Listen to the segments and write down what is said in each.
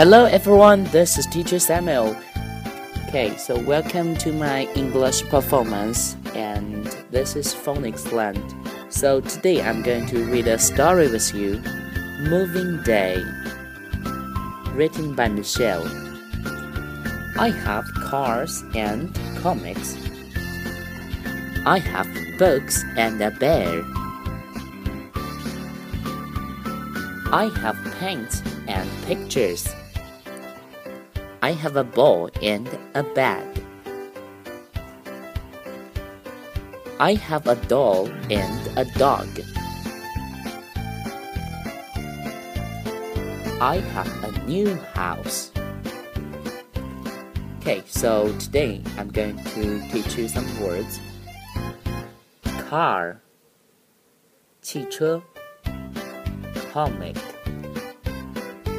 Hello everyone, this is Teacher Samuel. Okay, so welcome to my English performance and this is Phonics Land. So today I'm going to read a story with you, Moving Day, written by Michelle. I have cars and comics. I have books and a bear. I have paint and pictures. I have a ball and a bag. I have a doll and a dog. I have a new house. Okay, so today I'm going to teach you some words. Car 汽车 comic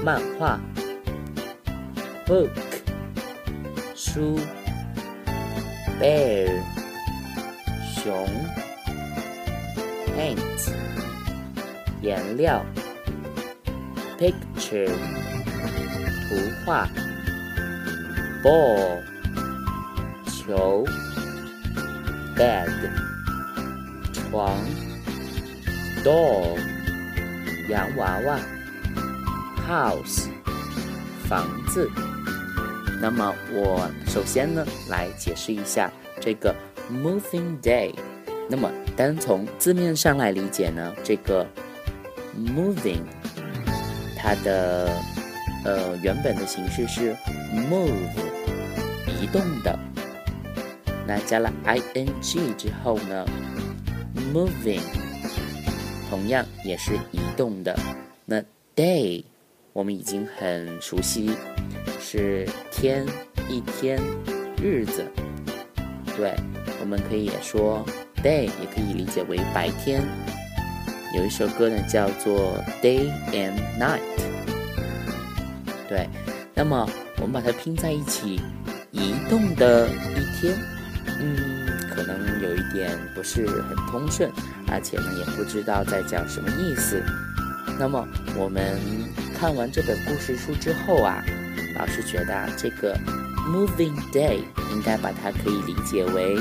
漫画 book 书 bear 熊 paint 颜料 picture 图画 ball 球 bed 床 doll 洋娃娃，house 房子。 那么我首先呢来解释一下这个 moving day。那么单从字面上来理解呢，这个 moving 它的呃原本的形式是 move 移动的。那加了 ing 之后呢，moving。同样也是移动的。那 day 我们已经很熟悉，是天、一天、日子。对，我们可以也说 day，也可以理解为白天。有一首歌呢，叫做 Day and Night。对，那么我们把它拼在一起，移动的一天。嗯。可能有一点不是很通顺，而且呢也不知道在讲什么意思。那么我们看完这本故事书之后啊，老师觉得这个 Moving Day 应该把它可以理解为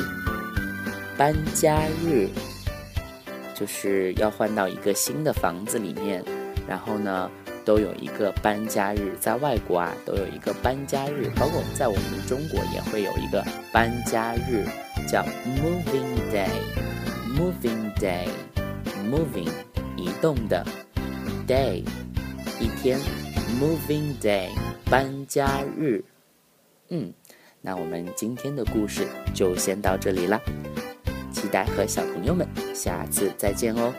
搬家日，就是要换到一个新的房子里面，然后呢都有一个搬家日，在外国啊都有一个搬家日，包括在我们中国也会有一个搬家日。叫 moving day，moving day，moving 移动的 day 一天，moving day 搬家日。嗯，那我们今天的故事就先到这里啦，期待和小朋友们下次再见哦。